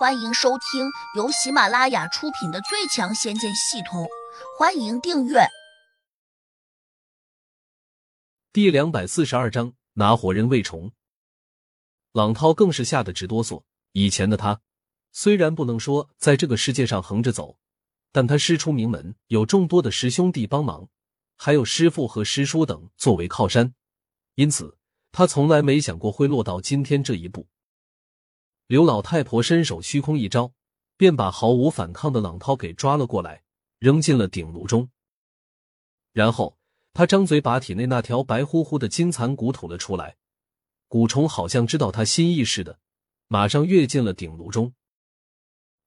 欢迎收听由喜马拉雅出品的《最强仙剑系统》，欢迎订阅。第两百四十二章拿活人喂虫。朗涛更是吓得直哆嗦。以前的他虽然不能说在这个世界上横着走，但他师出名门，有众多的师兄弟帮忙，还有师傅和师叔等作为靠山，因此他从来没想过会落到今天这一步。刘老太婆伸手虚空一招，便把毫无反抗的朗涛给抓了过来，扔进了鼎炉中。然后他张嘴把体内那条白乎乎的金蚕蛊吐了出来。蛊虫好像知道他心意似的，马上跃进了鼎炉中。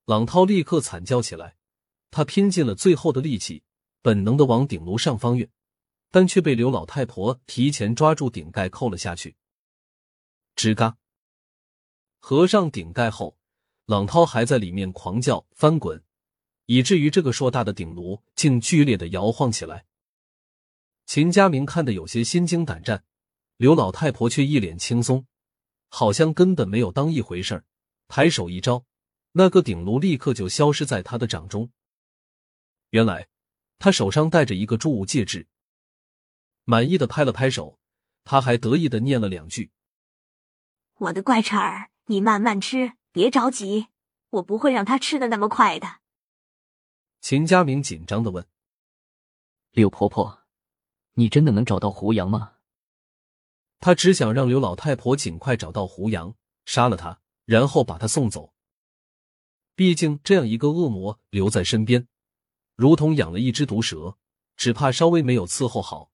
朗涛立刻惨叫起来，他拼尽了最后的力气，本能的往鼎炉上方跃，但却被刘老太婆提前抓住顶盖扣了下去。吱嘎。合上顶盖后，朗涛还在里面狂叫翻滚，以至于这个硕大的顶炉竟剧烈的摇晃起来。秦家明看得有些心惊胆战，刘老太婆却一脸轻松，好像根本没有当一回事儿，抬手一招，那个顶炉立刻就消失在他的掌中。原来他手上戴着一个铸物戒指，满意的拍了拍手，他还得意的念了两句：“我的怪茬儿。”你慢慢吃，别着急，我不会让他吃的那么快的。秦佳明紧张的问：“柳婆婆，你真的能找到胡杨吗？”他只想让刘老太婆尽快找到胡杨，杀了他，然后把他送走。毕竟这样一个恶魔留在身边，如同养了一只毒蛇，只怕稍微没有伺候好，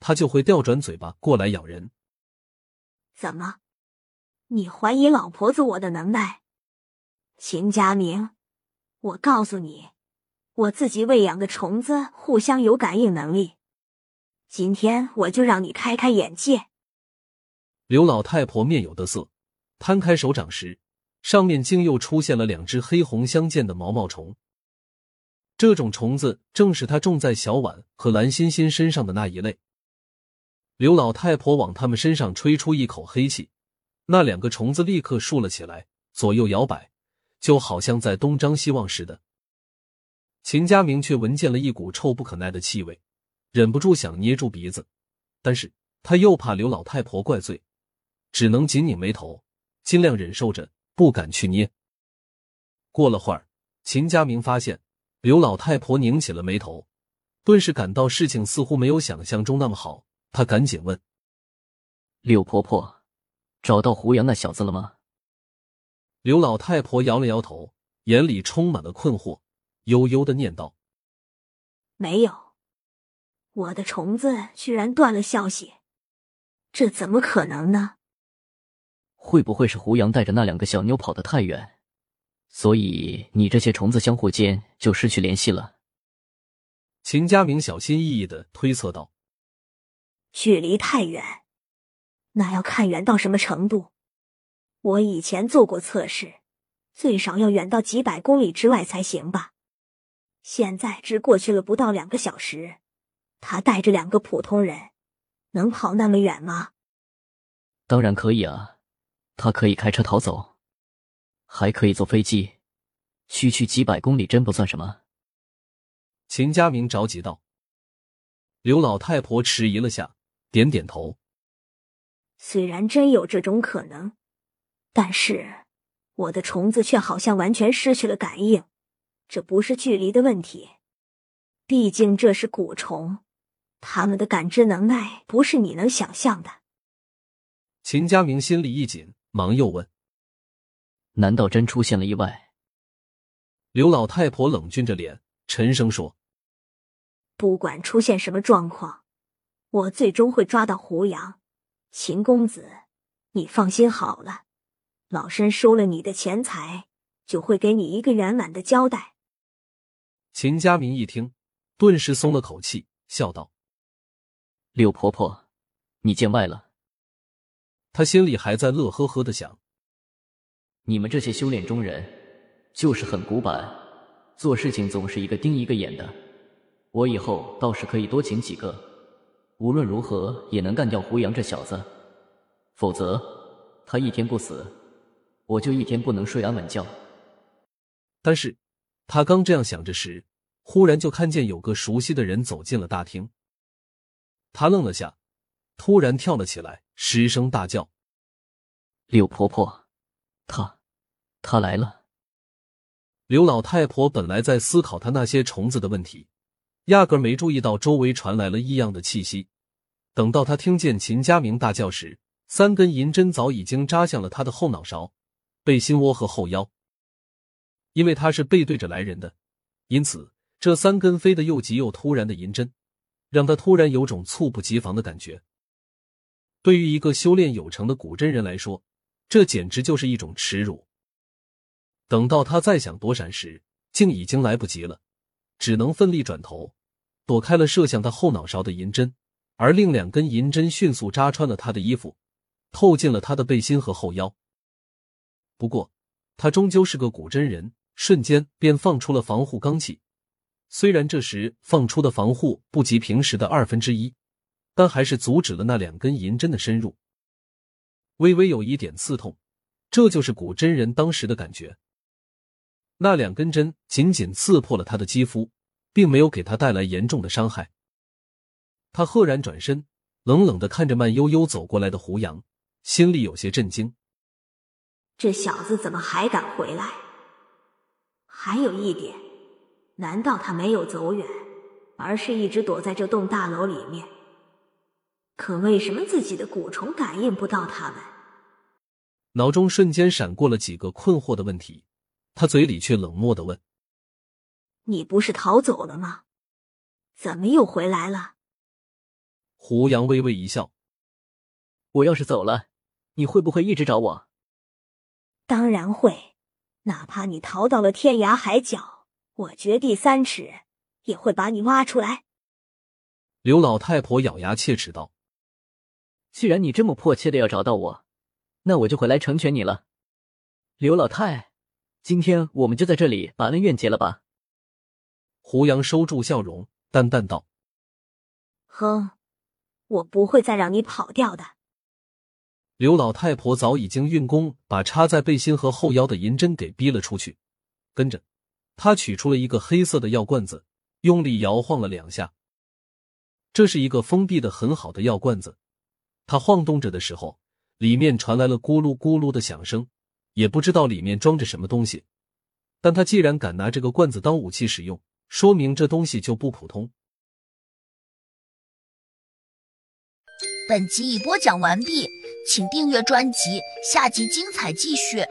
他就会调转嘴巴过来咬人。怎么？你怀疑老婆子我的能耐，秦家明，我告诉你，我自己喂养的虫子互相有感应能力。今天我就让你开开眼界。刘老太婆面有得色，摊开手掌时，上面竟又出现了两只黑红相间的毛毛虫。这种虫子正是她种在小婉和蓝欣欣身上的那一类。刘老太婆往他们身上吹出一口黑气。那两个虫子立刻竖了起来，左右摇摆，就好像在东张西望似的。秦家明却闻见了一股臭不可耐的气味，忍不住想捏住鼻子，但是他又怕刘老太婆怪罪，只能紧拧眉头，尽量忍受着，不敢去捏。过了会儿，秦家明发现刘老太婆拧起了眉头，顿时感到事情似乎没有想象中那么好。他赶紧问：“柳婆婆。”找到胡杨那小子了吗？刘老太婆摇了摇头，眼里充满了困惑，悠悠的念道：“没有，我的虫子居然断了消息，这怎么可能呢？会不会是胡杨带着那两个小妞跑得太远，所以你这些虫子相互间就失去联系了？”秦家明小心翼翼的推测道：“距离太远。”那要看远到什么程度？我以前做过测试，最少要远到几百公里之外才行吧。现在只过去了不到两个小时，他带着两个普通人，能跑那么远吗？当然可以啊，他可以开车逃走，还可以坐飞机，区区几百公里真不算什么。秦家明着急道。刘老太婆迟疑了下，点点头。虽然真有这种可能，但是我的虫子却好像完全失去了感应。这不是距离的问题，毕竟这是蛊虫，它们的感知能耐不是你能想象的。秦佳明心里一紧，忙又问：“难道真出现了意外？”刘老太婆冷峻着脸，沉声说：“不管出现什么状况，我最终会抓到胡杨。”秦公子，你放心好了，老身收了你的钱财，就会给你一个圆满的交代。秦家明一听，顿时松了口气，笑道：“柳婆婆，你见外了。”他心里还在乐呵呵的想：“你们这些修炼中人，就是很古板，做事情总是一个盯一个眼的。我以后倒是可以多请几个。”无论如何也能干掉胡杨这小子，否则他一天不死，我就一天不能睡安稳觉。但是他刚这样想着时，忽然就看见有个熟悉的人走进了大厅。他愣了下，突然跳了起来，失声大叫：“柳婆婆，她，她来了！”刘老太婆本来在思考她那些虫子的问题，压根没注意到周围传来了异样的气息。等到他听见秦家明大叫时，三根银针早已经扎向了他的后脑勺、背心窝和后腰。因为他是背对着来人的，因此这三根飞得又急又突然的银针。让他突然有种猝不及防的感觉。对于一个修炼有成的古真人来说，这简直就是一种耻辱。等到他再想躲闪时，竟已经来不及了，只能奋力转头，躲开了射向他后脑勺的银针，而另两根银针迅速扎穿了他的衣服，透进了他的背心和后腰。不过，他终究是个古真人，瞬间便放出了防护罡气。虽然这时放出的防护不及平时的二分之一，但还是阻止了那两根银针的深入。微微有一点刺痛，这就是古真人当时的感觉。那两根针仅仅刺破了他的肌肤，并没有给他带来严重的伤害。他赫然转身，冷冷的看着慢悠悠走过来的胡杨，心里有些震惊：这小子怎么还敢回来？还有一点。难道他没有走远，而是一直躲在这栋大楼里面？可为什么自己的蛊虫感应不到他们？脑中瞬间闪过了几个困惑的问题，他嘴里却冷漠的问：“你不是逃走了吗？怎么又回来了？”胡杨微微一笑：“我要是走了，你会不会一直找我？”“当然会，哪怕你逃到了天涯海角。”我掘地三尺，也会把你挖出来。刘老太婆咬牙切齿道：“既然你这么迫切的要找到我，那我就回来成全你了。”刘老太，今天我们就在这里把恩怨结了吧。胡杨收住笑容，淡淡道：“哼，我不会再让你跑掉的。”刘老太婆早已经运功把插在背心和后腰的银针给逼了出去，跟着。她取出了一个黑色的药罐子，用力摇晃了两下。这是一个封闭的很好的药罐子，它晃动着的时候，里面传来了咕噜咕噜的响声，也不知道里面装着什么东西。但他既然敢拿这个罐子当武器使用，说明这东西就不普通。本集已播讲完毕，请订阅专辑，下集精彩继续。